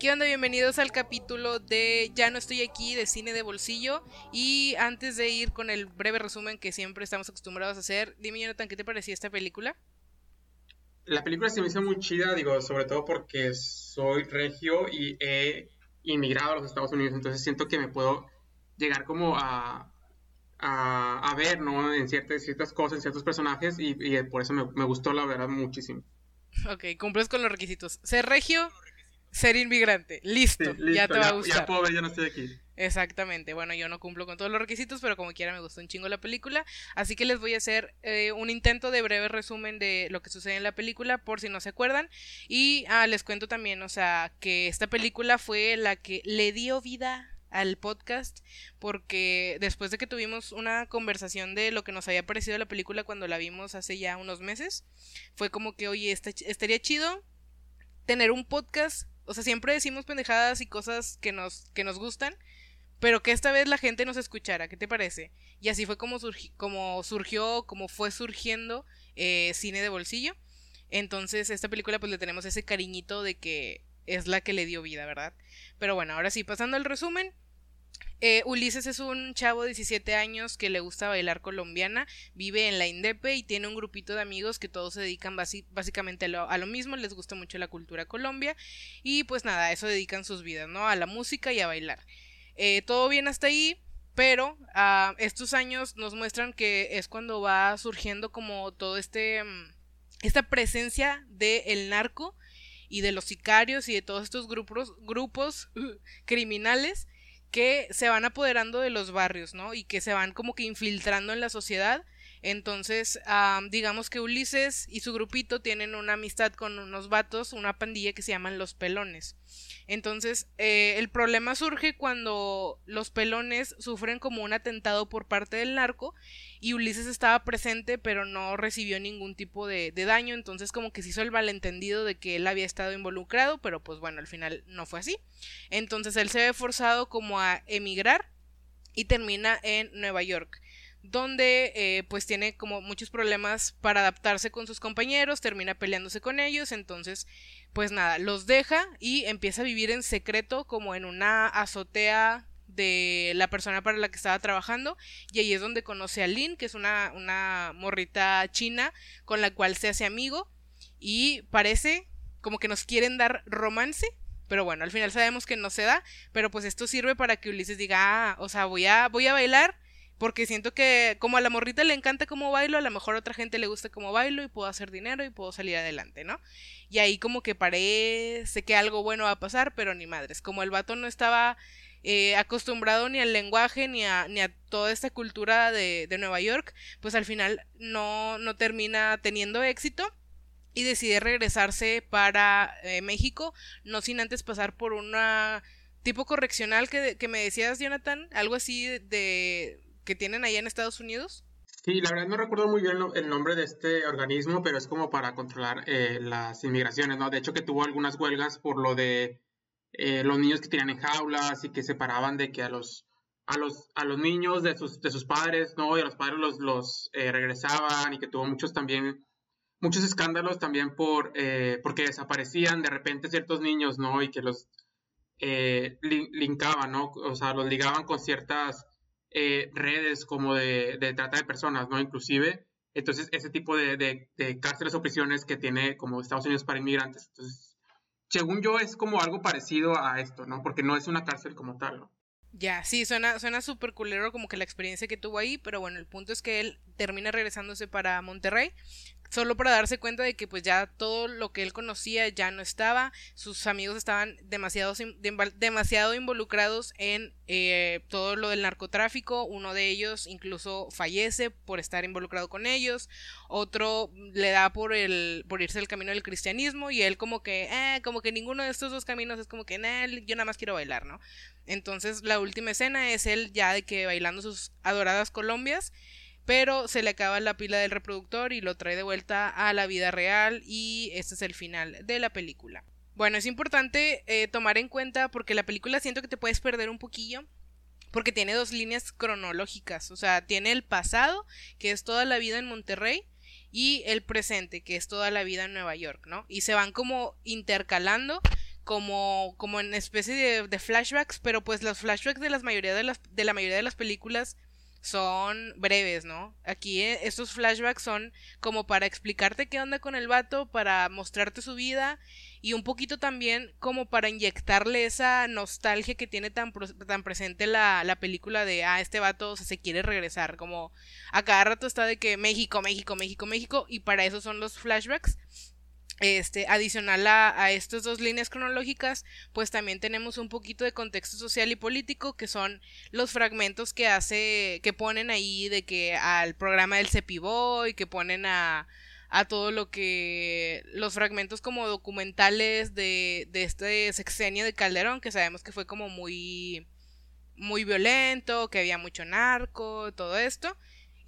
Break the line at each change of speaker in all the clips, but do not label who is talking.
¿Qué onda? Bienvenidos al capítulo de Ya no estoy aquí de cine de bolsillo. Y antes de ir con el breve resumen que siempre estamos acostumbrados a hacer, dime Jonathan, ¿qué te parecía esta película?
La película se me hizo muy chida, digo, sobre todo porque soy regio y he inmigrado a los Estados Unidos, entonces siento que me puedo llegar como a, a, ver, ¿no? En ciertas, ciertas cosas, en ciertos personajes y, por eso me, me, gustó, la verdad, muchísimo.
Ok, cumples con los requisitos. Ser regio, ser inmigrante. Listo, ya te va a gustar.
Ya ver, ya no estoy aquí.
Exactamente, bueno, yo no cumplo con todos los requisitos, pero como quiera me gustó un chingo la película, así que les voy a hacer eh, un intento de breve resumen de lo que sucede en la película, por si no se acuerdan, y ah, les cuento también, o sea, que esta película fue la que le dio vida al podcast porque después de que tuvimos una conversación de lo que nos había parecido la película cuando la vimos hace ya unos meses, fue como que, oye, estaría chido tener un podcast o sea, siempre decimos pendejadas y cosas que nos, que nos gustan, pero que esta vez la gente nos escuchara, ¿qué te parece? Y así fue como, surgió, como fue surgiendo eh, cine de bolsillo. Entonces, esta película pues le tenemos ese cariñito de que es la que le dio vida, ¿verdad? Pero bueno, ahora sí, pasando al resumen, eh, Ulises es un chavo de 17 años que le gusta bailar colombiana, vive en la Indepe y tiene un grupito de amigos que todos se dedican básicamente a lo, mismo, les gusta mucho la cultura Colombia y pues nada, eso dedican sus vidas, ¿no? A la música y a bailar. Eh, todo bien hasta ahí, pero uh, estos años nos muestran que es cuando va surgiendo como todo este... Mm, esta presencia del narco y de los sicarios y de todos estos grupos, grupos criminales que se van apoderando de los barrios, ¿no? Y que se van como que infiltrando en la sociedad. Entonces, digamos que Ulises y su grupito tienen una amistad con unos vatos, una pandilla que se llaman los pelones. Entonces, eh, el problema surge cuando los pelones sufren como un atentado por parte del narco y Ulises estaba presente pero no recibió ningún tipo de, de, daño, entonces como que se hizo el malentendido de que él había estado involucrado, pero pues bueno, al final no fue así. Entonces él se ve forzado como a emigrar y termina en Nueva York donde eh, pues tiene como muchos problemas para adaptarse con sus compañeros, termina peleándose con ellos, entonces pues nada, los deja y empieza a vivir en secreto como en una azotea de la persona para la que estaba trabajando y ahí es donde conoce a Lin, que es una, una morrita china con la cual se hace amigo y parece como que nos quieren dar romance, pero bueno, al final sabemos que no se da, pero pues esto sirve para que Ulises diga, ah, o sea, voy a, voy a bailar porque siento que como a la morrita le encanta cómo bailo, a lo mejor a otra gente le gusta cómo bailo y puedo hacer dinero y puedo salir adelante, ¿no? Y ahí como que parece que algo bueno va a pasar, pero ni madres. Como el vato no estaba eh, acostumbrado ni al lenguaje ni a, ni a toda esta cultura de, de Nueva York, pues al final no, no termina teniendo éxito y decide regresarse para eh, México, no sin antes pasar por una tipo correccional que, que me decías, Jonathan, algo así de tienen allá en Estados Unidos?
Sí, la verdad no recuerdo muy bien el nombre de este organismo, pero es como para controlar eh, las inmigraciones, ¿no? De hecho que tuvo algunas huelgas por lo de eh, los niños que tenían en jaulas y que separaban de que a los a los a los niños de sus de sus padres, ¿no? Y a los padres los los eh, regresaban y que tuvo muchos también muchos escándalos también por porque desaparecían de repente ciertos niños, ¿no? Y que los linkaban, ¿no? O sea, los ligaban con ciertas eh, redes como de, trata de personas, ¿no? Inclusive, entonces ese tipo de, de, cárceles o prisiones que tiene como Estados Unidos para inmigrantes. Entonces, según yo, es como algo parecido a esto, ¿no? Porque no es una cárcel como tal, ¿no?
Ya, sí, suena suena súper culero como que la experiencia que tuvo ahí, pero bueno, el punto es que él termina regresándose para Monterrey, solo para darse cuenta de que pues ya todo lo que él conocía ya no estaba, sus amigos estaban demasiado, demasiado involucrados en eh, todo lo del narcotráfico, uno de ellos incluso fallece por estar involucrado con ellos, otro le da por el por irse al camino del cristianismo y él como que eh, como que ninguno de estos dos caminos es como que yo nada más quiero bailar, ¿no? Entonces la última escena es él ya de que bailando sus adoradas colombias pero se le acaba la pila del reproductor y lo trae de vuelta a la vida real y este es el final de la película. Bueno, es importante eh, tomar en cuenta porque la película siento que te puedes perder un poquillo porque tiene dos líneas cronológicas, o sea, tiene el pasado, que es toda la vida en Monterrey, y el presente, que es toda la vida en Nueva York, ¿no? Y se van como intercalando como, como en especie de, flashbacks, pero pues los flashbacks de, las mayoría de, las, de la mayoría de las películas son breves, ¿no? Aquí eh, estos flashbacks son como para explicarte qué onda con el vato, para mostrarte su vida y un poquito también como para inyectarle esa nostalgia que tiene tan, tan presente la, la película de, ah, este vato se quiere regresar, como a cada rato está de que México, México, México, México y para eso son los flashbacks este, adicional a, estas dos líneas cronológicas, pues también tenemos un poquito de contexto social y político, que son los fragmentos que hace, que ponen ahí de que al programa del Cepiboy, que ponen a, a todo lo que los fragmentos como documentales de, de este sexenio de Calderón, que sabemos que fue como muy muy violento, que había mucho narco, todo esto.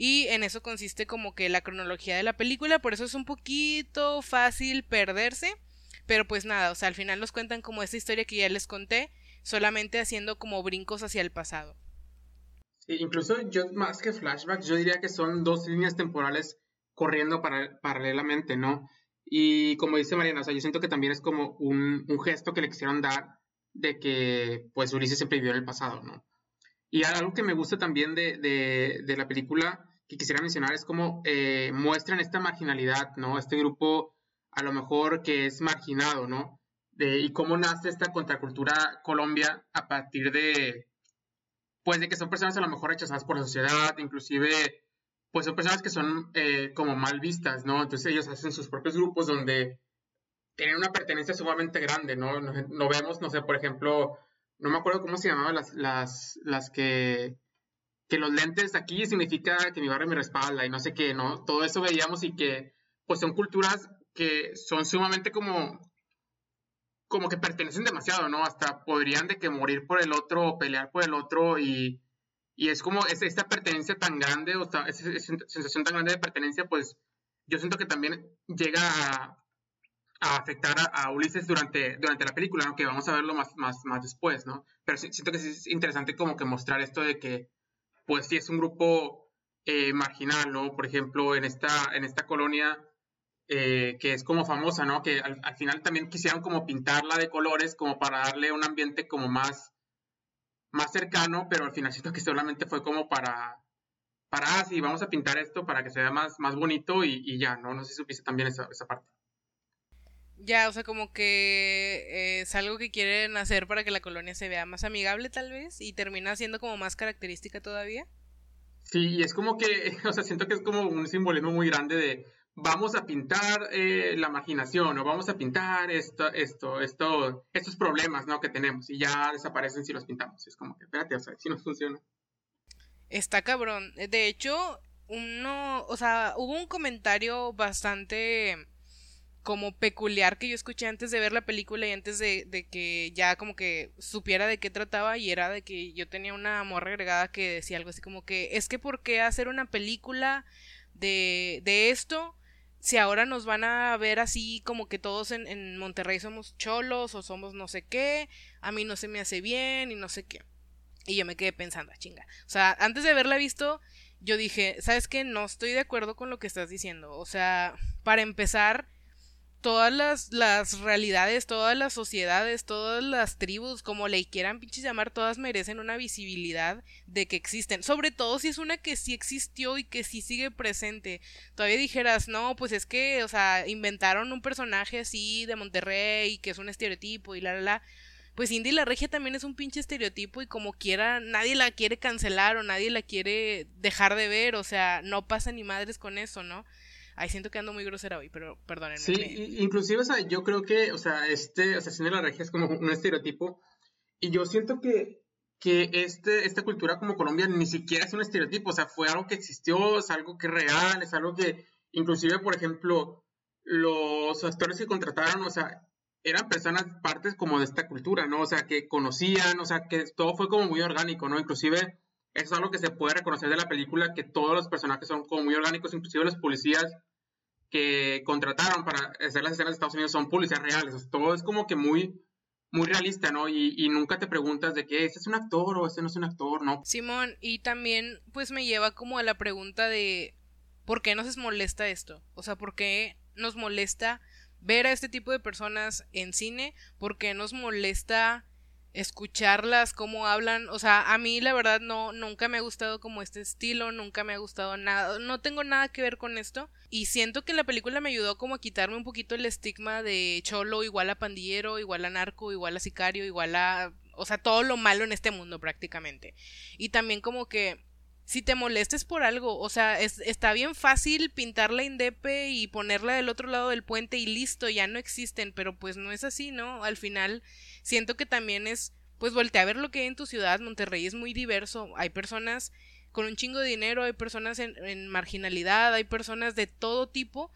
Y en eso consiste como que la cronología de la película, por eso es un poquito fácil perderse. Pero pues nada, o sea, al final nos cuentan como esta historia que ya les conté, solamente haciendo como brincos hacia el pasado.
Sí, incluso yo más que flashbacks, yo diría que son dos líneas temporales corriendo paralelamente, ¿no? Y como dice Mariana, o sea, yo siento que también es como un, gesto que le quisieron dar de que pues Ulises siempre vivió en el pasado, ¿no? Y algo que me gusta también de, de la película que quisiera mencionar es cómo eh, muestran esta marginalidad, ¿no? Este grupo a lo mejor que es marginado, ¿no? Y cómo nace esta contracultura Colombia a partir de, pues de que son personas a lo mejor rechazadas por la sociedad, inclusive, pues son personas que son eh, como mal vistas, ¿no? Entonces ellos hacen sus propios grupos donde tienen una pertenencia sumamente grande, ¿no? No, vemos, no sé, por ejemplo, no me acuerdo cómo se llamaban las, las que que los lentes aquí significa que mi barrio me respalda y no sé qué, ¿no? Todo eso veíamos y que pues son culturas que son sumamente como como que pertenecen demasiado, ¿no? Hasta podrían de que morir por el otro o pelear por el otro y, y es como es, esta pertenencia tan grande o esta, sensación tan grande de pertenencia, pues yo siento que también llega a, a afectar a, Ulises durante, durante la película, ¿no? Que vamos a verlo más, más, más después, ¿no? Pero siento que es interesante como que mostrar esto de que pues sí es un grupo eh, marginal, ¿no? Por ejemplo, en esta, en esta colonia eh, que es como famosa, ¿no? Que al, final también quisieron como pintarla de colores como para darle un ambiente como más, más cercano, pero al final siento que solamente fue como para, para, ah, vamos a pintar esto para que se vea más, más bonito y, ya, ¿no? No sé si supiste también esa, esa parte.
Ya, o sea, como que eh, es algo que quieren hacer para que la colonia se vea más amigable tal vez y termina siendo como más característica todavía.
Sí, y es como que, o sea, siento que es como un simbolismo muy grande de vamos a pintar eh, la imaginación o vamos a pintar esto, esto, esto, estos problemas, ¿no? Que tenemos y ya desaparecen si los pintamos. Es como que, espérate, o sea, si no funciona.
Está cabrón. De hecho, uno, o sea, hubo un comentario bastante como peculiar que yo escuché antes de ver la película y antes de, de, que ya como que supiera de qué trataba y era de que yo tenía una morra agregada que decía algo así como que es que por qué hacer una película de, de esto si ahora nos van a ver así como que todos en, en Monterrey somos cholos o somos no sé qué, a mí no se me hace bien y no sé qué. Y yo me quedé pensando, chinga. O sea, antes de haberla visto, yo dije, ¿sabes qué? No estoy de acuerdo con lo que estás diciendo. O sea, para empezar, todas las, las realidades, todas las sociedades, todas las tribus, como le quieran pinches llamar, todas merecen una visibilidad de que existen. Sobre todo si es una que sí existió y que sí sigue presente. Todavía dijeras, no, pues es que, o sea, inventaron un personaje así de Monterrey que es un estereotipo y la, la, la. Pues Indy la Regia también es un pinche estereotipo y como quiera, nadie la quiere cancelar o nadie la quiere dejar de ver, o sea, no pasa ni madres con eso, ¿no? Ay, siento que ando muy grosera hoy, pero perdónenme.
Sí, inclusive, o sea, yo creo que, o sea, este Asesino de la Regia es como un estereotipo. Y yo siento que, que este, esta cultura como Colombia ni siquiera es un estereotipo, o sea, fue algo que existió, es algo que es real, es algo que, inclusive, por ejemplo, los actores que contrataron, o sea, eran personas partes como de esta cultura, ¿no? O sea, que conocían, o sea, que todo fue como muy orgánico, ¿no? Inclusive, eso es algo que se puede reconocer de la película, que todos los personajes son como muy orgánicos, inclusive los policías que contrataron para hacer las escenas de Estados Unidos son policías reales, todo es como que muy, muy realista, ¿no? Y, nunca te preguntas de que este es un actor o este no es un actor, ¿no?
Simón, y también pues me lleva como a la pregunta de ¿por qué nos molesta esto? O sea, ¿por qué nos molesta ver a este tipo de personas en cine? ¿Por qué nos molesta escucharlas, cómo hablan, o sea, a mí la verdad no, nunca me ha gustado como este estilo, nunca me ha gustado nada, no tengo nada que ver con esto y siento que la película me ayudó como a quitarme un poquito el estigma de cholo igual a pandillero, igual a narco, igual a sicario, igual a, o sea, todo lo malo en este mundo prácticamente. Y también como que si te molestes por algo, o sea, es, está bien fácil pintar la indepe y ponerla del otro lado del puente y listo, ya no existen, pero pues no es así, ¿no? Al final siento que también es, pues voltea a ver lo que hay en tu ciudad, Monterrey es muy diverso, hay personas con un chingo de dinero, hay personas en, marginalidad, hay personas de todo tipo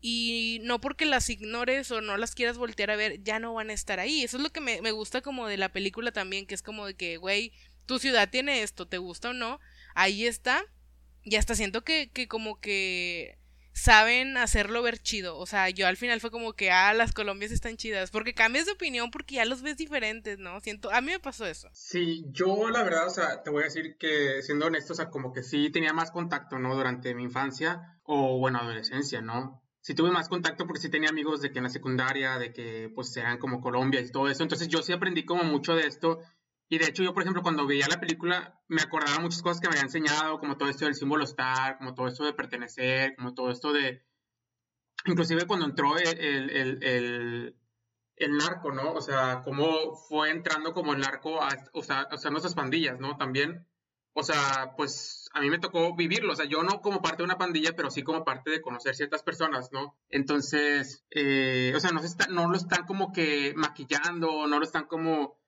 y no porque las ignores o no las quieras voltear a ver, ya no van a estar ahí. Eso es lo que me, me gusta como de la película también, que es como de que, güey, tu ciudad tiene esto, te gusta o no, ahí está. Y hasta siento que, que como que saben hacerlo ver chido. O sea, yo al final fue como que, ah, las Colombias están chidas. Porque cambias de opinión porque ya los ves diferentes, ¿no? Siento, a mí me pasó eso.
Sí, yo la verdad, o sea, te voy a decir que siendo honesto, o sea, como que sí tenía más contacto, ¿no? Durante mi infancia o, bueno, adolescencia, ¿no? Sí tuve más contacto porque sí tenía amigos de que en la secundaria, de que pues eran como Colombia y todo eso. Entonces yo sí aprendí como mucho de esto y de hecho yo, por ejemplo, cuando veía la película, me acordaba muchas cosas que me había enseñado, como todo esto del símbolo star, como todo esto de pertenecer, como todo esto de... Inclusive cuando entró el, el, el, el narco, ¿no? O sea, cómo fue entrando como el narco a, o sea, o sea, pandillas, ¿no? También, o sea, pues a mí me tocó vivirlo, o sea, yo no como parte de una pandilla, pero sí como parte de conocer ciertas personas, ¿no? Entonces, eh, o sea, no, se está, no lo están como que maquillando, no lo están como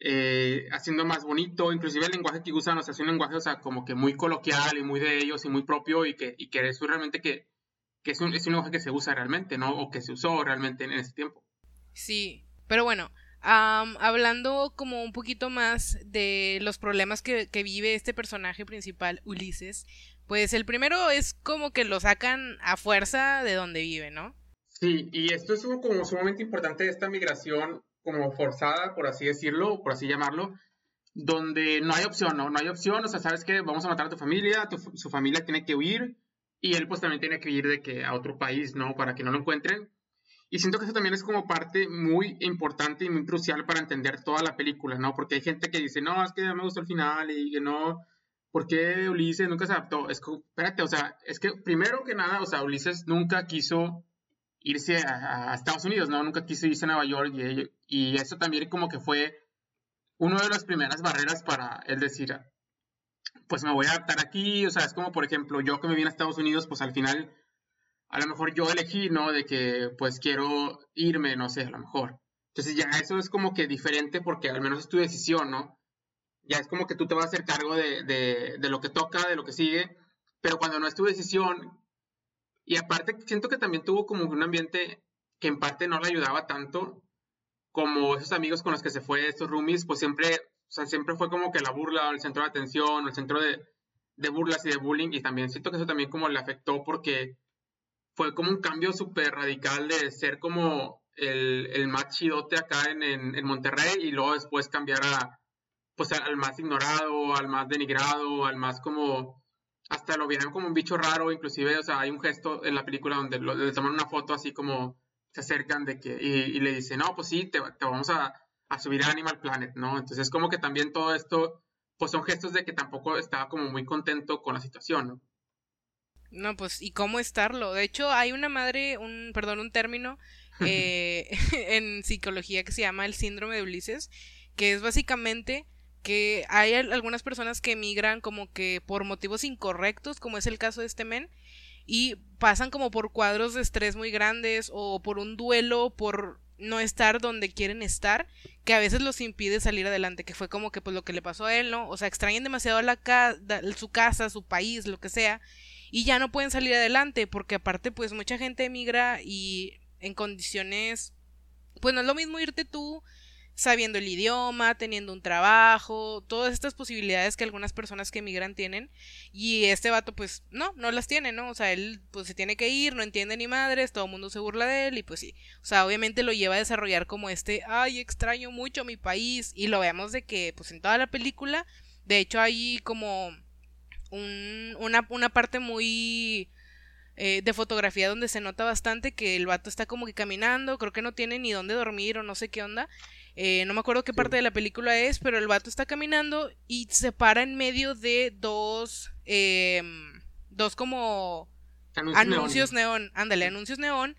eh, haciendo más bonito, inclusive el lenguaje que usan, o sea, es un lenguaje, o sea, como que muy coloquial y muy de ellos y muy propio y que, y que eso realmente que, que es, un, es un lenguaje que se usa realmente, ¿no? O que se usó realmente en ese tiempo.
Sí, pero bueno, hablando como un poquito más de los problemas que, que vive este personaje principal, Ulises, pues el primero es como que lo sacan a fuerza de donde vive, ¿no?
Sí, y esto es como sumamente importante de esta migración como forzada, por así decirlo, por así llamarlo, donde no hay opción, ¿no? No hay opción, o sea, sabes que vamos a matar a tu familia, su familia tiene que huir y él pues también tiene que ir de que a otro país, ¿no? Para que no lo encuentren. Y siento que eso también es como parte muy importante y muy crucial para entender toda la película, ¿no? Porque hay gente que dice, no, es que no me gustó el final y que no, ¿por qué Ulises nunca se adaptó? Es que, espérate, o sea, es que primero que nada, o sea, Ulises nunca quiso irse a, Estados Unidos, ¿no? Nunca quiso irse a Nueva York y, y eso también como que fue una de las primeras barreras para él decir, pues me voy a adaptar aquí, o sea, es como por ejemplo yo que me vine a Estados Unidos, pues al final a lo mejor yo elegí, ¿no? De que pues quiero irme, no sé, a lo mejor. Entonces ya eso es como que diferente porque al menos es tu decisión, ¿no? Ya es como que tú te vas a hacer cargo de, de, de lo que toca, de lo que sigue, pero cuando no es tu decisión, y aparte, siento que también tuvo como un ambiente que en parte no le ayudaba tanto, como esos amigos con los que se fue, estos roomies, pues siempre, o sea, siempre fue como que la burla, el centro de atención, el centro de, de burlas y de bullying, y también siento que eso también como le afectó porque fue como un cambio súper radical de ser como el, el más chidote acá en, en, Monterrey y luego después cambiar a, pues al más ignorado, al más denigrado, al más como hasta lo vieron como un bicho raro, inclusive, o sea, hay un gesto en la película donde le toman una foto así como se acercan de que, y, le dicen, no, pues sí, te, vamos a, subir a Animal Planet, ¿no? Entonces, como que también todo esto, pues son gestos de que tampoco estaba como muy contento con la situación, ¿no?
No, pues, ¿y cómo estarlo? De hecho, hay una madre, un, perdón, un término eh, en psicología que se llama el síndrome de Ulises, que es básicamente que hay algunas personas que emigran como que por motivos incorrectos, como es el caso de este men, y pasan como por cuadros de estrés muy grandes o por un duelo, por no estar donde quieren estar, que a veces los impide salir adelante, que fue como que pues lo que le pasó a él, ¿no? O sea, extrañan demasiado la su casa, su país, lo que sea, y ya no pueden salir adelante, porque aparte pues mucha gente emigra y en condiciones, pues no es lo mismo irte tú sabiendo el idioma, teniendo un trabajo, todas estas posibilidades que algunas personas que emigran tienen. Y este vato, pues, no, no las tiene, ¿no? O sea, él, pues, se tiene que ir, no entiende ni madres, todo el mundo se burla de él, y pues sí. O sea, obviamente lo lleva a desarrollar como este, ay, extraño mucho mi país. Y lo veamos de que, pues, en toda la película, de hecho, hay como un, una, una parte muy eh, de fotografía donde se nota bastante que el vato está como que caminando, creo que no tiene ni dónde dormir o no sé qué onda. Eh, no me acuerdo qué parte de la película es, pero el vato está caminando y se para en medio de dos, em, dos como anuncios, neón. ándale, anuncios neón.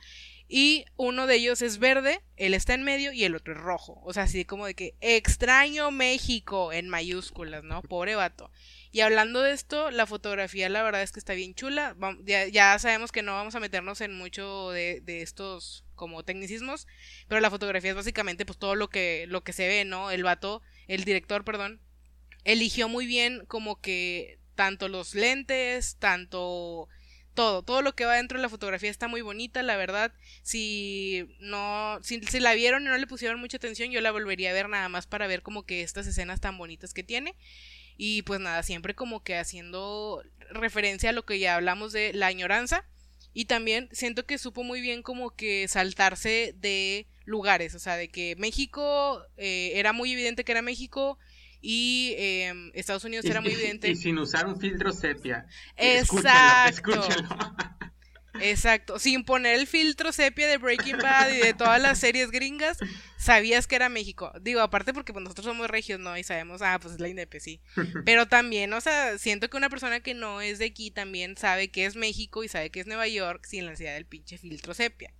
Y uno de ellos es verde, él está en medio y el otro es rojo. O sea, así como de que extraño México en mayúsculas, ¿no? Pobre vato. Y hablando de esto, la fotografía la verdad es que está bien chula. Ya, sabemos que no vamos a meternos en mucho de, estos como tecnicismos, pero la fotografía es básicamente pues todo lo que, lo que se ve, ¿no? El vato, el director, perdón, eligió muy bien como que tanto los lentes, tanto todo, todo lo que va dentro de la fotografía está muy bonita, la verdad. Si no, si, si, la vieron y no le pusieron mucha atención, yo la volvería a ver nada más para ver como que estas escenas tan bonitas que tiene. Y pues nada, siempre como que haciendo referencia a lo que ya hablamos de la añoranza. Y también siento que supo muy bien como que saltarse de lugares, o sea, de que México eh, era muy evidente que era México y em, Estados Unidos era muy evidente.
Y, sin usar un filtro sepia.
Exacto. Escúchalo, Exacto, sin poner el filtro sepia de Breaking Bad y de todas las series gringas, sabías que era México. Digo, aparte porque pues, nosotros somos regios, ¿no? Y sabemos, ah, pues es la INDEP, sí. Pero también, o sea, siento que una persona que no es de aquí también sabe que es México y sabe que es Nueva York sin la necesidad del pinche filtro sepia.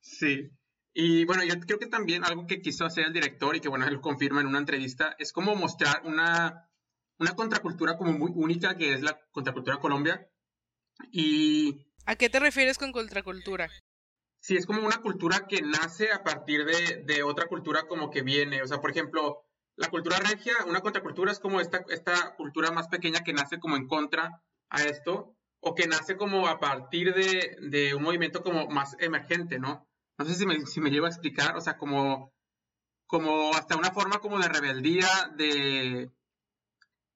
Sí. Y bueno, yo creo que también algo que quiso hacer el director y que bueno, él lo confirma en una entrevista, es como mostrar una, una contracultura como muy única que es la contracultura Colombia. Y
¿A qué te refieres con contracultura?
Sí, es como una cultura que nace a partir de, otra cultura como que viene. O sea, por ejemplo, la cultura regia, una contracultura es como esta, cultura más pequeña que nace como en contra a esto, o que nace como a partir de, un movimiento como más emergente, ¿no? No sé si me, si llevo a explicar, o sea, como, hasta una forma como de rebeldía, de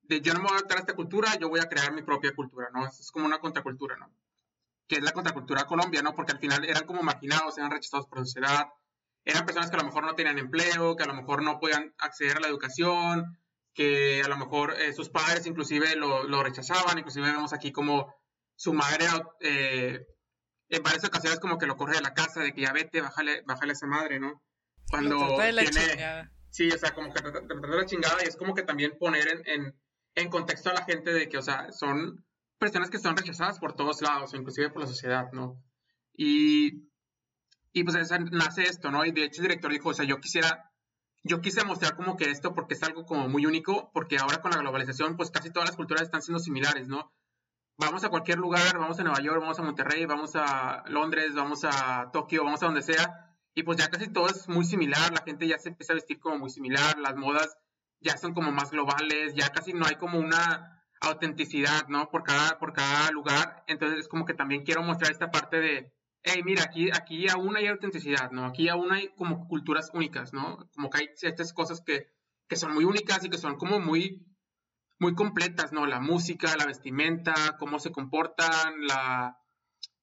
yo no me voy a adaptar a esta cultura, yo voy a crear mi propia cultura, ¿no? Es como una contracultura, ¿no? Que es la contracultura Colombia, ¿no? Porque al final eran como marginados, eran rechazados por la sociedad, eran personas que a lo mejor no tenían empleo, que a lo mejor no podían acceder a la educación, que a lo mejor eh, sus padres inclusive lo, lo, rechazaban, inclusive vemos aquí como su madre eh, en varias ocasiones como que lo corre de la casa, de que ya vete, bájale, bájale a esa madre, ¿no?
Cuando de la tiene...
Sí, o sea, como que trata de la chingada y es como que también poner en, en, en contexto a la gente de que, o sea, son personas que son rechazadas por todos lados, inclusive por la sociedad, ¿no? Y, y pues nace esto, ¿no? Y de hecho el director dijo, o sea, yo quisiera, yo quise mostrar como que esto porque es algo como muy único, porque ahora con la globalización, pues casi todas las culturas están siendo similares, ¿no? Vamos a cualquier lugar, vamos a Nueva York, vamos a Monterrey, vamos a Londres, vamos a Tokio, vamos a donde sea, y pues ya casi todo es muy similar, la gente ya se empieza a vestir como muy similar, las modas ya son como más globales, ya casi no hay como una autenticidad, ¿no? Por cada, por cada lugar. Entonces es como que también quiero mostrar esta parte de, hey, mira, aquí, aquí aún hay autenticidad, ¿no? Aquí aún hay como culturas únicas, ¿no? Como que hay ciertas cosas que, que son muy únicas y que son como muy, muy completas, ¿no? La música, la vestimenta, cómo se comportan, la,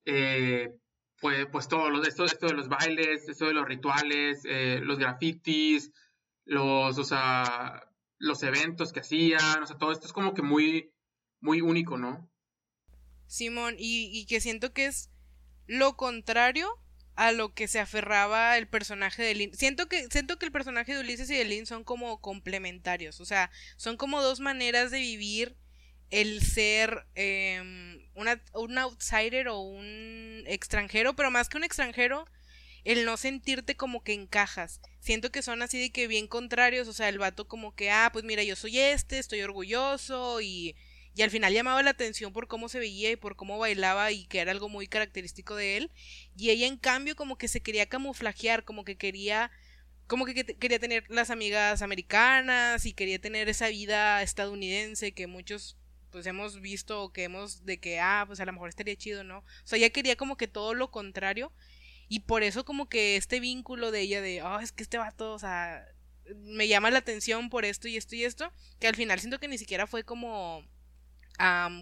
eh, pues, pues todo, lo, esto, esto de los bailes, esto de los rituales, eh, los grafitis, los, o sea, los eventos que hacían, o sea, todo esto es como que muy, muy único, ¿no?
Simón, y, que siento que es lo contrario a lo que se aferraba el personaje de Lynn. Siento que, siento que el personaje de Ulises y de Lynn son como complementarios, o sea, son como dos maneras de vivir el ser em, un outsider o un extranjero, pero más que un extranjero, el no sentirte como que encajas. Siento que son así de que bien contrarios, o sea, el vato como que, ah, pues mira, yo soy este, estoy orgulloso y, y al final llamaba la atención por cómo se veía y por cómo bailaba y que era algo muy característico de él. Y ella en cambio como que se quería camuflajear, como que quería como que quería tener las amigas americanas y quería tener esa vida estadounidense que muchos pues hemos visto o que hemos de que ah pues a lo mejor estaría chido, ¿no? O sea, ella quería como que todo lo contrario y por eso como que este vínculo de ella de, oh, es que este vato, o sea, me llama la atención por esto y esto y esto, que al final siento que ni siquiera fue como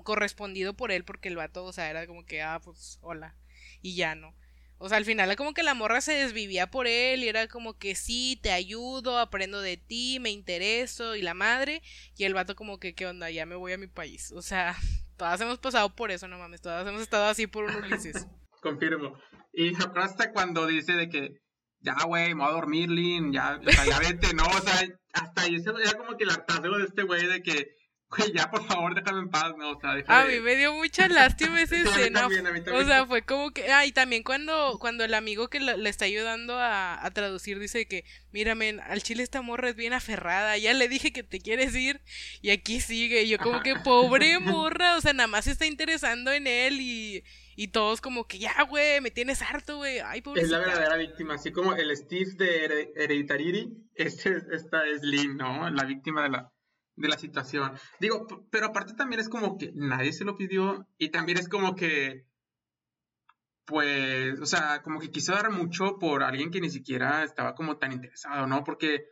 correspondido por él porque el vato, o sea, era como que, ah, pues hola, y ya no. O sea, al final como que la morra se desvivía por él y era como que sí, te ayudo, aprendo de ti, me intereso y la madre. Y el vato como que, ¿qué onda? Ya me voy a mi país. O sea, todas hemos pasado por eso, no mames, todas hemos estado así por un Ulises.
Confirmo. Y hasta cuando dice de que, ya, güey, me voy a dormir, Lin, ya, o sea, ya vete, ¿no? O sea, hasta ahí veía como que el hartazgo de este güey de que, güey, ya por favor déjame en paz, ¿no? O sea,
A mí me dio mucha lástima esa escena. O sea, fue como que. Ah, y también cuando, cuando el amigo que le está ayudando a, a, traducir dice que, mírame, al chile esta morra es bien aferrada. Ya le dije que te quieres ir y aquí sigue. Y yo, como que, pobre morra, o sea, nada más se está interesando en él y. Y todos como que ya, güey, me tienes harto, güey. Ay,
Es la verdadera víctima, así como el Steve de Hereditary, este, esta es Lynn, ¿no? La víctima de la, de la situación. Digo, pero aparte también es como que nadie se lo pidió y también es como que, pues, o sea, como que quiso dar mucho por alguien que ni siquiera estaba como tan interesado, ¿no? Porque,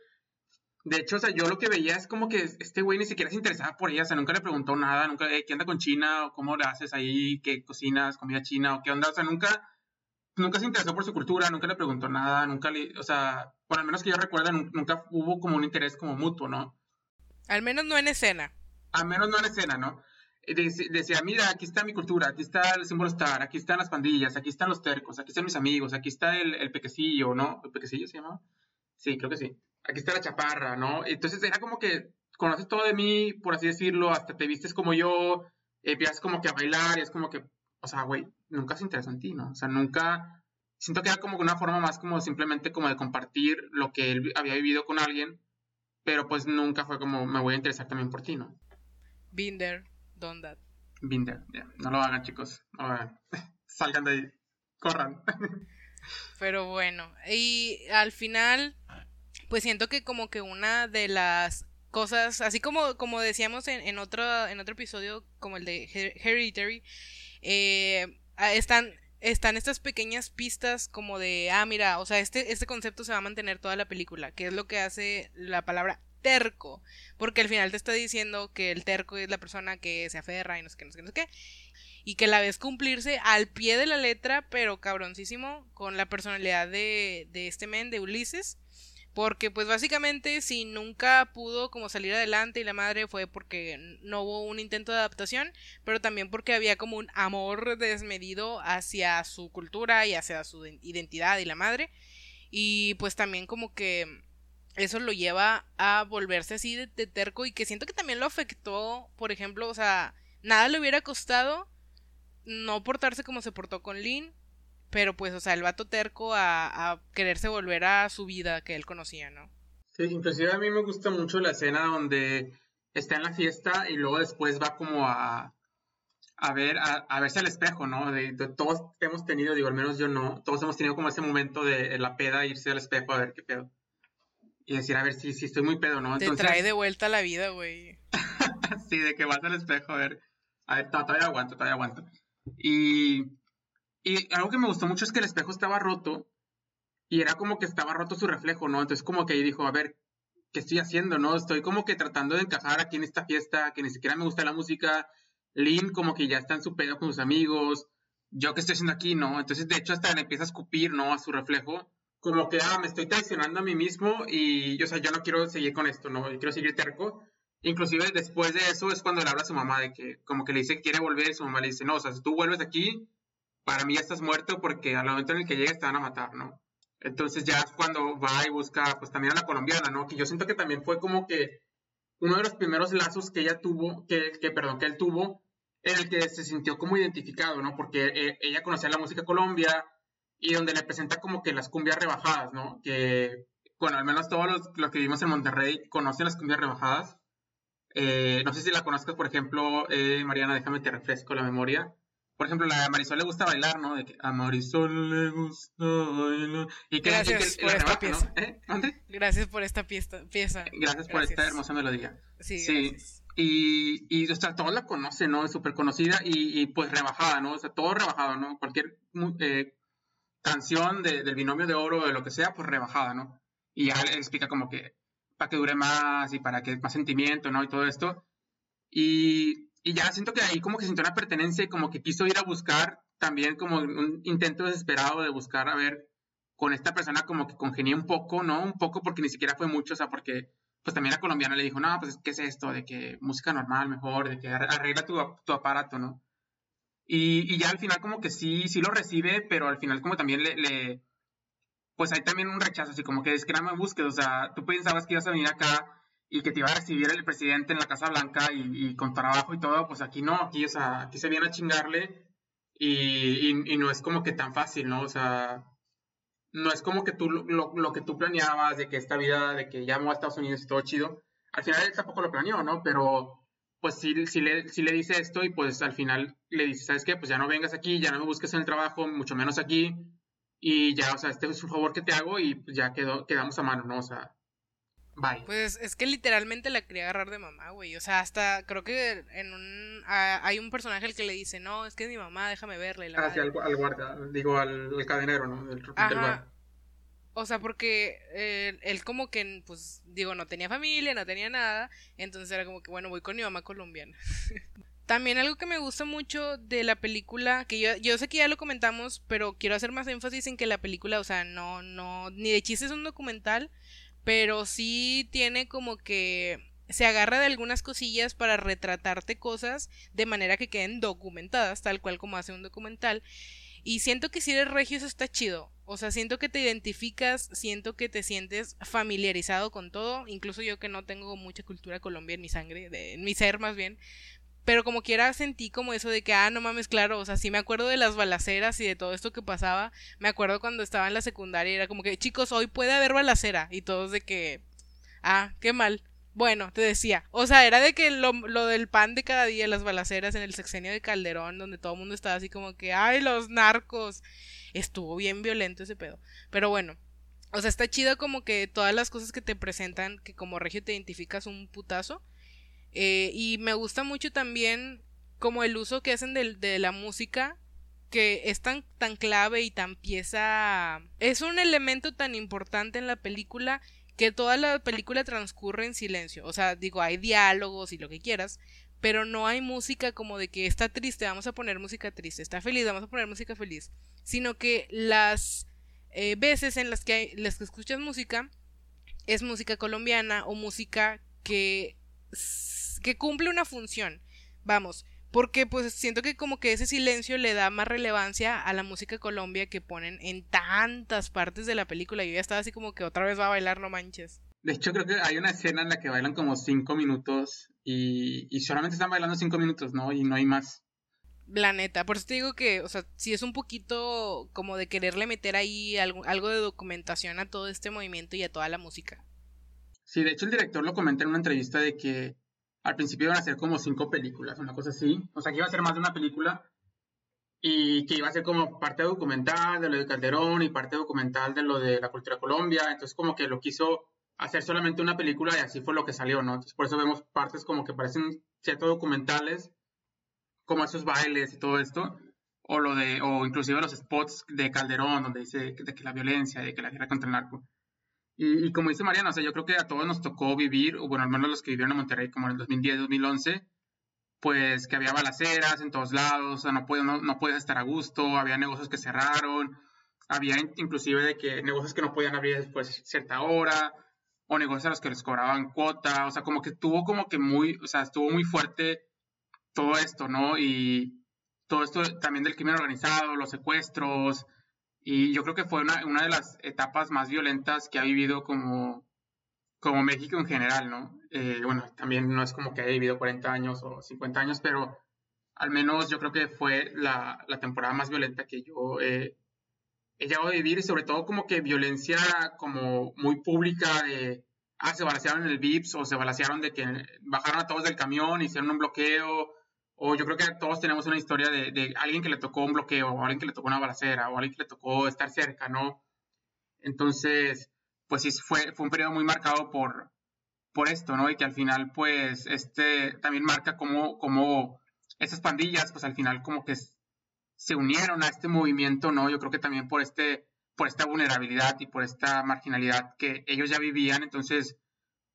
de hecho, o sea, yo lo que veía es como que este güey ni siquiera se interesaba por ella, o sea, nunca le preguntó nada, nunca, ¿qué anda con China? ¿O cómo le haces ahí? ¿Qué cocinas? ¿Comida china? ¿O qué onda? O sea, nunca, nunca se interesó por su cultura, nunca le preguntó nada, nunca le, o sea, bueno, al menos que yo recuerdo, nunca hubo como un interés como mutuo, ¿no?
Al menos no en escena.
Al menos no en escena, ¿no? Decía, mira, aquí está mi cultura, aquí está el símbolo star, aquí están las pandillas, aquí están los tercos, aquí están mis amigos, aquí está el, el pequecillo, ¿no? ¿El pequecillo se llamaba? Sí, creo que sí. Aquí está la chaparra, ¿no? Entonces era como que conoces todo de mí, por así decirlo, hasta te vistes como yo, empiezas como que a bailar y es como que, o sea, güey, nunca se interesó en ti, ¿no? O sea, nunca, siento que era como una forma más como simplemente como de compartir lo que él había vivido con alguien pero pues nunca fue como me voy a interesar también por ti, ¿no?
Binder, don't that.
Binder, no lo hagan chicos, no lo hagan. Salgan de ahí, corran.
pero bueno, y al final, pues siento que como que una de las cosas, así como, como decíamos en, en, otro, en otro episodio, como el de Hereditary, eh, están están estas pequeñas pistas como de, ah, mira, o sea, este, este concepto se va a mantener toda la película, que es lo que hace la palabra terco, porque al final te está diciendo que el terco es la persona que se aferra y no sé qué, no sé qué, no sé qué, y que la ves cumplirse al pie de la letra, pero cabroncísimo, con la personalidad de, de este men, de Ulises, porque pues básicamente si nunca pudo como salir adelante y la madre fue porque no hubo un intento de adaptación, pero también porque había como un amor desmedido hacia su cultura y hacia su identidad y la madre. Y pues también como que eso lo lleva a volverse así de, terco y que siento que también lo afectó, por ejemplo, o sea, nada le hubiera costado no portarse como se portó con Lynn pero pues, o sea, el vato terco a, quererse volver a su vida que él conocía, ¿no?
Sí, inclusive a mí me gusta mucho la escena donde está en la fiesta y luego después va como a, a ver, a, verse al espejo, ¿no? De, todos hemos tenido, digo, al menos yo no, todos hemos tenido como ese momento de la peda, irse al espejo a ver qué pedo. Y decir, a ver si, si estoy muy pedo, ¿no?
Te trae de vuelta la vida, güey.
sí, de que vas al espejo a ver, a ver, todavía aguanto, todavía aguanto. Y y algo que me gustó mucho es que el espejo estaba roto y era como que estaba roto su reflejo, ¿no? Entonces como que ahí dijo, a ver, ¿qué estoy haciendo, no? Estoy como que tratando de encajar aquí en esta fiesta, que ni siquiera me gusta la música. Lynn como que ya está en su pedo con sus amigos. Yo qué estoy haciendo aquí, ¿no? Entonces de hecho hasta le empieza a escupir, ¿no? A su reflejo. Como que, ah, me estoy traicionando a mí mismo y, o sea, yo no quiero seguir con esto, ¿no? Quiero seguir terco. Inclusive después de eso es cuando le habla a su mamá de que como que le dice que quiere volver su mamá le dice, no, o sea, si tú vuelves aquí, para mí ya estás muerto porque al momento en el que llegues te van a matar, ¿no? Entonces ya es cuando va y busca, pues también a la colombiana, ¿no? Que yo siento que también fue como que uno de los primeros lazos que ella tuvo, que, que perdón, que él tuvo, en el que se sintió como identificado, ¿no? Porque eh, ella conocía la música Colombia y donde le presenta como que las cumbias rebajadas, ¿no? Que, bueno, al menos todos los, que vivimos en Monterrey conocen las cumbias rebajadas. Eh, no sé si la conozcas, por ejemplo, eh, Mariana, déjame te refresco la memoria. Por ejemplo, a Marisol le gusta bailar, ¿no? De que a Marisol le gusta bailar. Y que,
Gracias
que-
por esta
remata,
pieza.
¿no? ¿Eh? ¿Dónde?
Gracias por esta pieza. pieza.
Gracias por esta hermosa melodía.
Sí,
Sí. Y, y o sea, todos la conocen, ¿no? Es súper conocida y, y, pues rebajada, ¿no? O sea, todo rebajado, ¿no? Cualquier eh, canción de- del binomio de oro o de lo que sea, pues rebajada, ¿no? Y ya le explica como que para que dure más y para que más sentimiento, ¿no? Y todo esto. Y, y ya siento que ahí como que sintió una pertenencia y como que quiso ir a buscar también como un intento desesperado de buscar a ver con esta persona como que congenié un poco, ¿no? Un poco porque ni siquiera fue mucho, o sea, porque pues también la colombiana le dijo, no, pues, ¿qué es esto? De que música normal mejor, de que ar- arregla tu, tu aparato, ¿no? Y, y ya al final como que sí, sí lo recibe, pero al final como también le, le- pues hay también un rechazo, así como que es que no me busques, o sea, tú pensabas que ibas a venir acá y que te iba a recibir el presidente en la Casa Blanca y, y con trabajo y todo, pues aquí no, aquí, o sea, aquí se viene a chingarle y, y, no es como que tan fácil, ¿no? O sea, no es como que tú lo, lo- lo que tú planeabas de que esta vida, de que ya me voy a Estados Unidos y todo chido, al final él tampoco lo planeó, ¿no? Pero pues sí, sí, le, sí le dice esto y pues al final le dice, ¿sabes qué? Pues ya no vengas aquí, ya no me busques en el trabajo, mucho menos aquí, y ya, o sea, este es un favor que te hago y pues ya quedó, quedamos a mano, ¿no? O sea, bye.
Pues es que literalmente la quería agarrar de mamá, güey. O sea, hasta creo que en un. ah, hay un personaje al que le dice, no, es que es mi mamá, déjame verla. Y la
Hacia
madre.
al, al guardia, digo, al, al cadenero, ¿no? Del, del bar.
Ajá. O sea, porque eh, él como que, pues, digo, no tenía familia, no tenía nada. Entonces era como que, bueno, voy con mi mamá colombiana. También algo que me gusta mucho de la película, que yo, yo sé que ya lo comentamos, pero quiero hacer más énfasis en que la película, o sea, no, no, ni de chiste es un documental, pero sí tiene como que se agarra de algunas cosillas para retratarte cosas de manera que queden documentadas, tal cual como hace un documental. Y siento que si eres regio eso está chido. O sea, siento que te identificas, siento que te sientes familiarizado con todo. Incluso yo que no tengo mucha cultura colombia en mi sangre, de, en mi ser más bien. Pero como quiera sentí como eso de que, ah, no mames, claro, o sea, sí me acuerdo de las balaceras y de todo esto que pasaba. Me acuerdo cuando estaba en la secundaria era como que, chicos, hoy puede haber balacera. Y todos de que, ah, qué mal. Bueno, te decía, o sea, era de que lo, lo del pan de cada día, las balaceras en el sexenio de Calderón, donde todo el mundo estaba así como que, ay, los narcos. Estuvo bien violento ese pedo. Pero bueno, o sea, está chido como que todas las cosas que te presentan, que como regio te identificas un putazo. Eh, y me gusta mucho también como el uso que hacen de, la música, que es tan, tan clave y tan pieza... Es un elemento tan importante en la película que toda la película transcurre en silencio. O sea, digo, hay diálogos y lo que quieras, pero no hay música como de que está triste, vamos a poner música triste, está feliz, vamos a poner música feliz, sino que las eh, veces en las que, hay, las que escuchas música es música colombiana o música que, que cumple una función. Vamos, porque pues siento que como que ese silencio le da más relevancia a la música Colombia que ponen en tantas partes de la película. Yo ya estaba así como que otra vez va a bailar, no manches.
De hecho, creo que hay una escena en la que bailan como cinco minutos y, y solamente están bailando cinco minutos, ¿no? Y no hay más.
La neta, por eso te digo que, o sea, si es un poquito como de quererle meter ahí algo, algo de documentación a todo este movimiento y a toda la música.
Sí, de hecho el director lo comenta en una entrevista de que al principio iban a ser como cinco películas, una cosa así. O sea, que iba a ser más de una película y que iba a ser como parte documental de lo de Calderón y parte documental de lo de la cultura Colombia. Entonces como que lo quiso hacer solamente una película y así fue lo que salió, ¿no? Entonces por eso vemos partes como que parecen ciertos documentales, como esos bailes y todo esto, o lo de, o inclusive los spots de Calderón, donde dice de que la violencia, de que la guerra contra el narco. Y, como dice Mariana, o sea, yo creo que a todos nos tocó vivir, o bueno, al menos los que vivieron en Monterrey como en el 2010, 2011, pues que había balaceras en todos lados, o sea, no, podías, no, no podías estar a gusto, había negocios que cerraron, había inclusive de que negocios que no podían abrir después de cierta hora, o negocios a los que les cobraban cuota, o sea, como que tuvo como que muy, o sea, estuvo muy fuerte todo esto, ¿no? Y todo esto también del crimen organizado, los secuestros, y yo creo que fue una, una de las etapas más violentas que ha vivido como, como México en general, ¿no? Eh, bueno, también no es como que haya vivido 40 años o 50 años, pero al menos yo creo que fue la, la temporada más violenta que yo he llegado a vivir y sobre todo como que violencia como muy pública de ah, se balasearon en el VIPS o se balasearon de que bajaron a todos del camión, hicieron un bloqueo, o yo creo que todos tenemos una historia de, alguien que le tocó un bloqueo, o alguien que le tocó una balacera, o alguien que le tocó estar cerca, ¿no? Entonces, pues sí, fue, fue un periodo muy marcado por, por esto, ¿no? Y que al final, pues, este también marca cómo, cómo esas pandillas, pues al final como que se unieron a este movimiento, ¿no? Yo creo que también por este por esta vulnerabilidad y por esta marginalidad que ellos ya vivían. Entonces,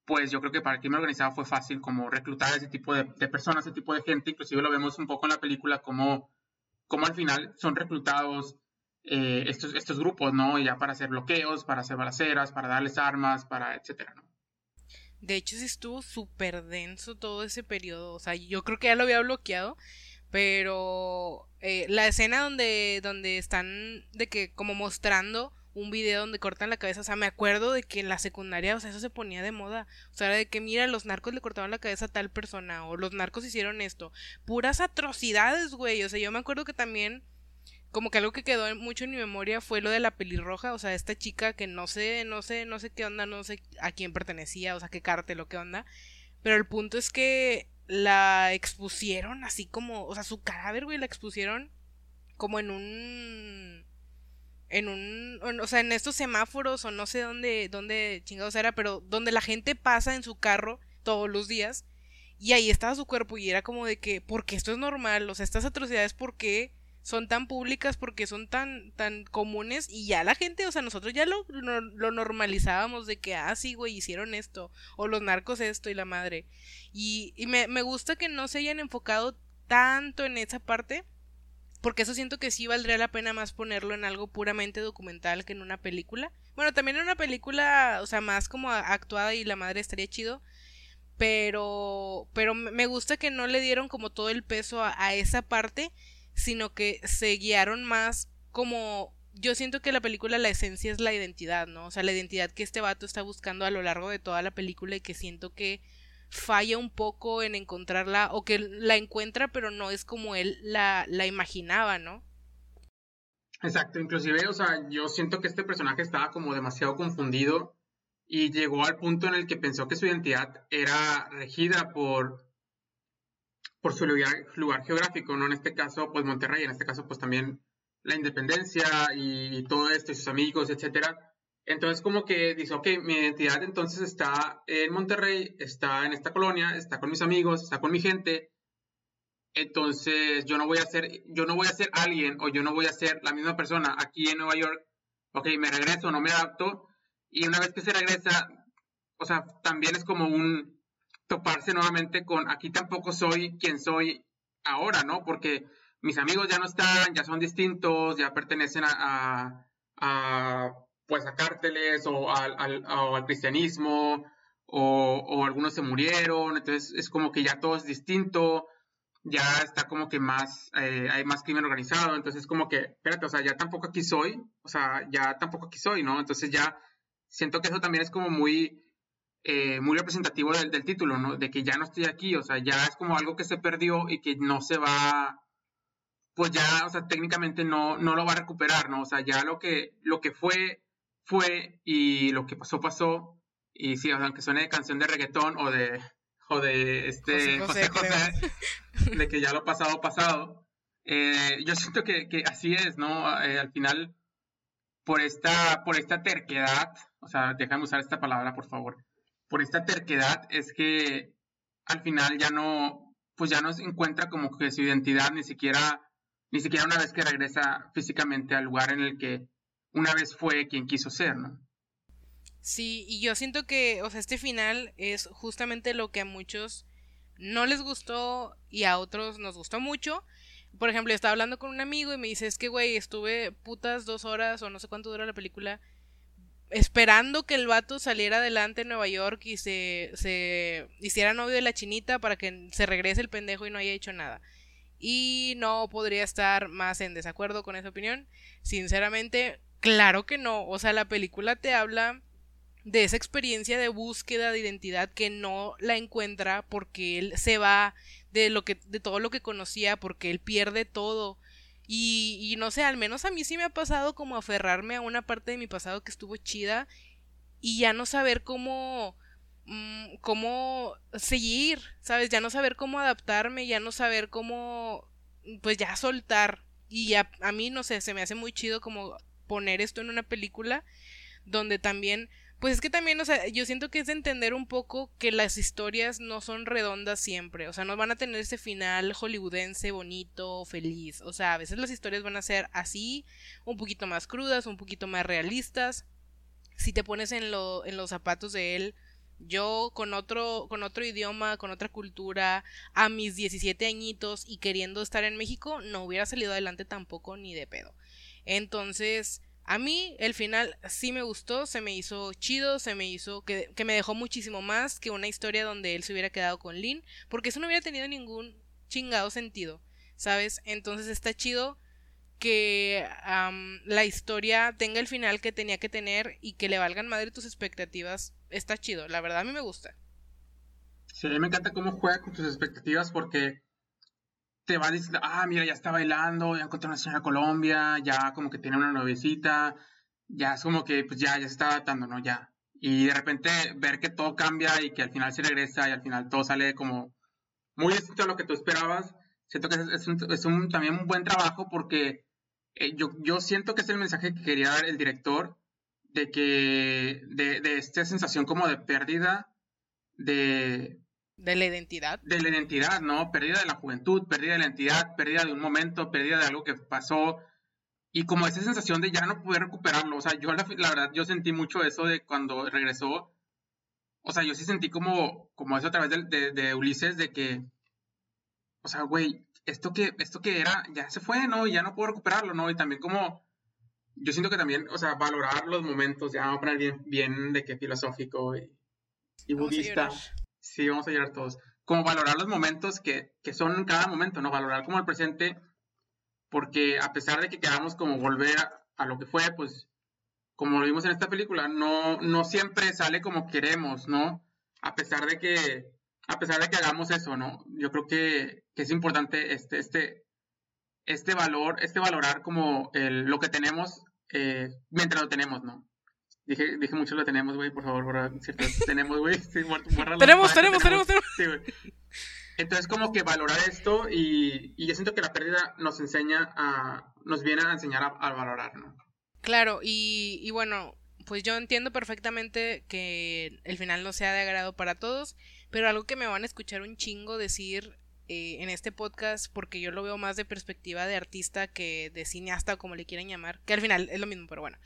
pues yo creo que para el crimen organizado fue fácil como reclutar a ese tipo de, personas, ese tipo de gente. Inclusive lo vemos un poco en la película como, como al final son reclutados eh, estos, estos grupos, ¿no? Ya para hacer bloqueos, para hacer balaceras, para darles armas, para etcétera, ¿no?
De hecho, sí estuvo súper denso todo ese periodo. O sea, yo creo que ya lo había bloqueado. Pero eh, la escena donde, donde están de que como mostrando un video donde cortan la cabeza, o sea, me acuerdo de que en la secundaria, o sea, eso se ponía de moda. O sea, de que mira, los narcos le cortaban la cabeza a tal persona, o los narcos hicieron esto. Puras atrocidades, güey. O sea, yo me acuerdo que también, como que algo que quedó mucho en mi memoria fue lo de la pelirroja, o sea, esta chica que no sé, no sé, no sé qué onda, no sé a quién pertenecía, o sea, qué cártel o qué onda. Pero el punto es que la expusieron así como, o sea, su cadáver, güey, la expusieron como en un en un, o sea, en estos semáforos o no sé dónde, dónde chingados era, pero donde la gente pasa en su carro todos los días y ahí estaba su cuerpo y era como de que, porque esto es normal, o sea, estas atrocidades, ¿por qué son tan públicas? porque son tan, tan comunes? Y ya la gente, o sea, nosotros ya lo, lo normalizábamos de que, ah, sí, güey, hicieron esto, o los narcos esto y la madre. Y, y me, me gusta que no se hayan enfocado tanto en esa parte, porque eso siento que sí valdría la pena más ponerlo en algo puramente documental que en una película. Bueno, también en una película, o sea, más como actuada y la madre estaría chido. Pero, pero me gusta que no le dieron como todo el peso a, a esa parte, sino que se guiaron más como yo siento que la película la esencia es la identidad, ¿no? O sea, la identidad que este vato está buscando a lo largo de toda la película y que siento que falla un poco en encontrarla o que la encuentra pero no es como él la, la imaginaba, ¿no?
Exacto, inclusive, o sea, yo siento que este personaje estaba como demasiado confundido y llegó al punto en el que pensó que su identidad era regida por, por su lugar, lugar geográfico, ¿no? En este caso, pues Monterrey, en este caso, pues también la independencia y todo esto y sus amigos, etcétera. Entonces como que dice, ok, mi identidad entonces está en Monterrey, está en esta colonia, está con mis amigos, está con mi gente. Entonces yo no voy a ser, yo no voy a ser alguien o yo no voy a ser la misma persona aquí en Nueva York. Ok, me regreso, no me adapto. Y una vez que se regresa, o sea, también es como un toparse nuevamente con aquí tampoco soy quien soy ahora, ¿no? Porque mis amigos ya no están, ya son distintos, ya pertenecen a, a pues a cárteles o al, al, cristianismo o, algunos se murieron, entonces es como que ya todo es distinto, ya está como que más, eh, hay más crimen organizado, entonces es como que, espérate, o sea, ya tampoco aquí soy, o sea, ya tampoco aquí soy, ¿no? Entonces ya siento que eso también es como muy, eh, muy representativo del, del, título, ¿no? De que ya no estoy aquí, o sea, ya es como algo que se perdió y que no se va, pues ya, o sea, técnicamente no, no lo va a recuperar, ¿no? O sea, ya lo que, lo que fue fue y lo que pasó, pasó. Y sí, aunque suene de canción de reggaetón o de, o de este José José, de que ya lo pasado, pasado. Eh, yo siento que, que, así es, ¿no? Eh, al final, por esta, por esta terquedad, o sea, déjame usar esta palabra, por favor. Por esta terquedad es que al final ya no, pues ya no se encuentra como que su identidad, ni siquiera, ni siquiera una vez que regresa físicamente al lugar en el que una vez fue quien quiso ser, ¿no?
Sí, y yo siento que, o sea, este final es justamente lo que a muchos no les gustó y a otros nos gustó mucho. Por ejemplo, estaba hablando con un amigo y me dice, es que, güey, estuve putas dos horas o no sé cuánto dura la película esperando que el vato saliera adelante en Nueva York y se, se hiciera novio de la chinita para que se regrese el pendejo y no haya hecho nada. Y no podría estar más en desacuerdo con esa opinión. Sinceramente, Claro que no, o sea, la película te habla de esa experiencia de búsqueda de identidad que no la encuentra porque él se va de lo que de todo lo que conocía porque él pierde todo y, y no sé al menos a mí sí me ha pasado como aferrarme a una parte de mi pasado que estuvo chida y ya no saber cómo mm, cómo seguir, ¿sabes? Ya no saber cómo adaptarme, ya no saber cómo, pues ya soltar. Y ya, a mí, no sé, se me hace muy chido como poner esto en una película donde también pues es que también, o sea, yo siento que es de entender un poco que las historias no son redondas siempre, o sea, no van a tener ese final hollywoodense bonito, feliz, o sea, a veces las historias van a ser así, un poquito más crudas, un poquito más realistas. Si te pones en, lo, en los zapatos de él, yo con otro, con otro idioma, con otra cultura, a mis 17 añitos y queriendo estar en México, no hubiera salido adelante tampoco ni de pedo. Entonces, a mí el final sí me gustó, se me hizo chido, se me hizo que, que, me dejó muchísimo más que una historia donde él se hubiera quedado con Lynn, porque eso no hubiera tenido ningún chingado sentido, ¿sabes? Entonces está chido que la historia tenga el final que tenía que tener y que le valgan madre tus expectativas, está chido, la verdad a mí me gusta.
Sí, a mí me encanta cómo juega con tus expectativas porque te va diciendo, ah, mira, ya está bailando, ya encontró una señora Colombia, ya como que tiene una novecita, ya es como que pues ya, ya se está adaptando, ¿no? Ya. Y de repente ver que todo cambia y que al final se regresa y al final todo sale como muy distinto a lo que tú esperabas, siento que es, un, es un, también un buen trabajo porque eh, yo, yo siento que es el mensaje que quería dar el director de que, de, de esta sensación como de pérdida, de,
de la identidad.
De la identidad, ¿no? Pérdida de la juventud, pérdida de la identidad, pérdida de un momento, pérdida de algo que pasó. Y como esa sensación de ya no poder recuperarlo. O sea, yo la, verdad, yo sentí mucho eso de cuando regresó. O sea, yo sí sentí como, como eso a través de, de, Ulises, de que, o sea, güey, esto que, esto que era, ya se fue, ¿no? Y ya no puedo recuperarlo, ¿no? Y también como, yo siento que también, o sea, valorar los momentos, ya vamos a poner bien, bien de que filosófico y, y budista sí, vamos a llegar todos. Como valorar los momentos que, que son en cada momento, ¿no? Valorar como el presente, porque a pesar de que queramos como volver a, lo que fue, pues, como lo vimos en esta película, no, no siempre sale como queremos, ¿no? A pesar de que, a pesar de que hagamos eso, ¿no? Yo creo que, que es importante este, este, este valor, este valorar como el, lo que tenemos eh, mientras lo tenemos, ¿no? Dije, dije mucho lo tenemos, güey, por favor, borra, ¿cierto? tenemos, güey. Sí,
tenemos, tenemos, tenemos, tenemos,
Sí, güey. Entonces, como que valorar esto y, y, yo siento que la pérdida nos enseña a, nos viene a enseñar a, valorar, ¿no?
Claro, y, y bueno, pues yo entiendo perfectamente que el final no sea de agrado para todos, pero algo que me van a escuchar un chingo decir eh, en este podcast, porque yo lo veo más de perspectiva de artista que de cineasta, como le quieran llamar, que al final es lo mismo, pero bueno.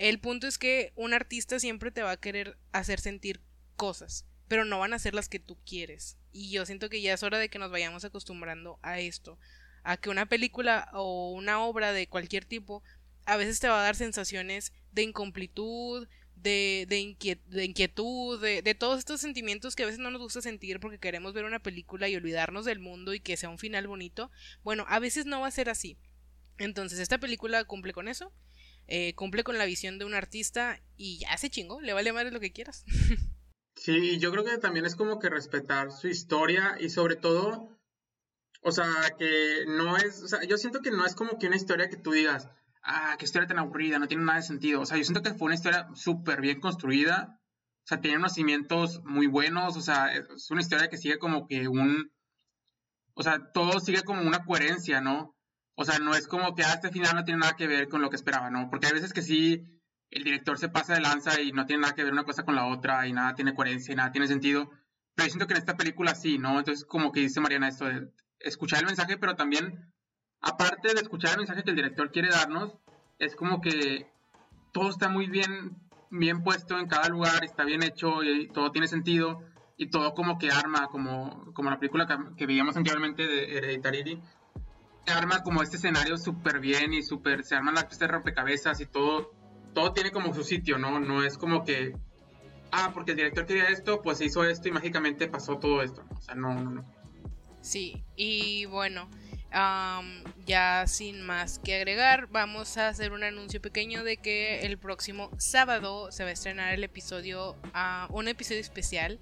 El punto es que un artista siempre te va a querer hacer sentir cosas, pero no van a ser las que tú quieres. Y yo siento que ya es hora de que nos vayamos acostumbrando a esto, a que una película o una obra de cualquier tipo a veces te va a dar sensaciones de incomplitud, de, de, inquietud, de, de, todos estos sentimientos que a veces no nos gusta sentir porque queremos ver una película y olvidarnos del mundo y que sea un final bonito. Bueno, a veces no va a ser así. Entonces, esta película cumple con eso. Eh, cumple con la visión de un artista y ya se chingó, le vale más lo que quieras.
Sí, y yo creo que también es como que respetar su historia y sobre todo, o sea, que no es, o sea, yo siento que no es como que una historia que tú digas, ah, qué historia tan aburrida, no tiene nada de sentido. O sea, yo siento que fue una historia súper bien construida, o sea, tiene unos cimientos muy buenos, o sea, es una historia que sigue como que un, o sea, todo sigue como una coherencia, ¿no? O sea, no es como que ah, este final no tiene nada que ver con lo que esperaba, ¿no? Porque hay veces que sí, el director se pasa de lanza y no tiene nada que ver una cosa con la otra y nada tiene coherencia y nada tiene sentido. Pero yo siento que en esta película sí, ¿no? Entonces, como que dice Mariana esto de escuchar el mensaje, pero también, aparte de escuchar el mensaje que el director quiere darnos, es como que todo está muy bien, bien puesto en cada lugar, está bien hecho y todo tiene sentido y todo como que arma, como, como la película que, que veíamos anteriormente de Hereditary arma como este escenario súper bien y súper, se arman las pistas de rompecabezas y todo, todo tiene como su sitio, ¿no? No es como que, ah, porque el director quería esto, pues hizo esto y mágicamente pasó todo esto, O sea, no, no, no.
Sí, y bueno, ya sin más que agregar, vamos a hacer un anuncio pequeño de que el próximo sábado se va a estrenar el episodio, uh, un episodio especial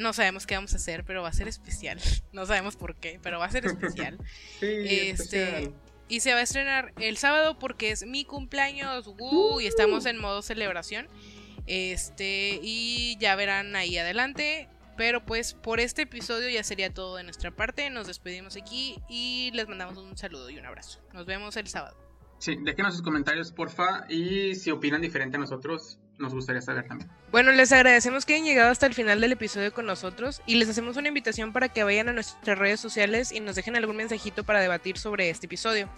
no sabemos qué vamos a hacer, pero va a ser especial. No sabemos por qué, pero va a ser especial. este y se va a estrenar el sábado porque es mi cumpleaños, y estamos en modo celebración. Este, y ya verán ahí adelante. Pero pues por este episodio ya sería todo de nuestra parte. Nos despedimos aquí y les mandamos un saludo y un abrazo. Nos vemos el sábado.
Sí, déjenos sus comentarios, porfa. Y si opinan diferente a nosotros, nos gustaría saber también.
Bueno, les agradecemos que hayan llegado hasta el final del episodio con nosotros y les hacemos una invitación para que vayan a nuestras redes sociales y nos dejen algún mensajito para debatir sobre este episodio.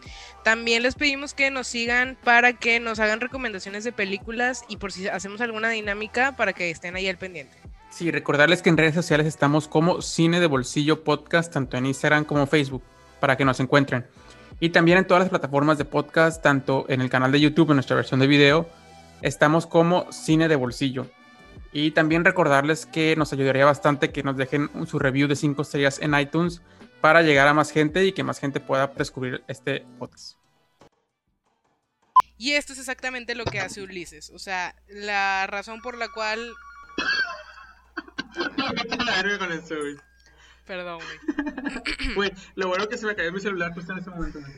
También les pedimos que nos sigan para que nos hagan recomendaciones de películas y por si hacemos alguna dinámica para que estén ahí al pendiente.
Sí, recordarles que en redes sociales estamos como Cine de Bolsillo Podcast, tanto en Instagram como Facebook, para que nos encuentren. Y también en todas las plataformas de podcast, tanto en el canal de YouTube, en nuestra versión de video, estamos como Cine de Bolsillo. Y también recordarles que nos ayudaría bastante que nos dejen su review de 5 estrellas en iTunes para llegar a más gente y que más gente pueda descubrir este podcast.
Y esto es exactamente lo que hace Ulises. O sea, la razón por la cual. Perdón,
güey. Güey, lo bueno que se me cayó mi celular justo en ese momento, güey.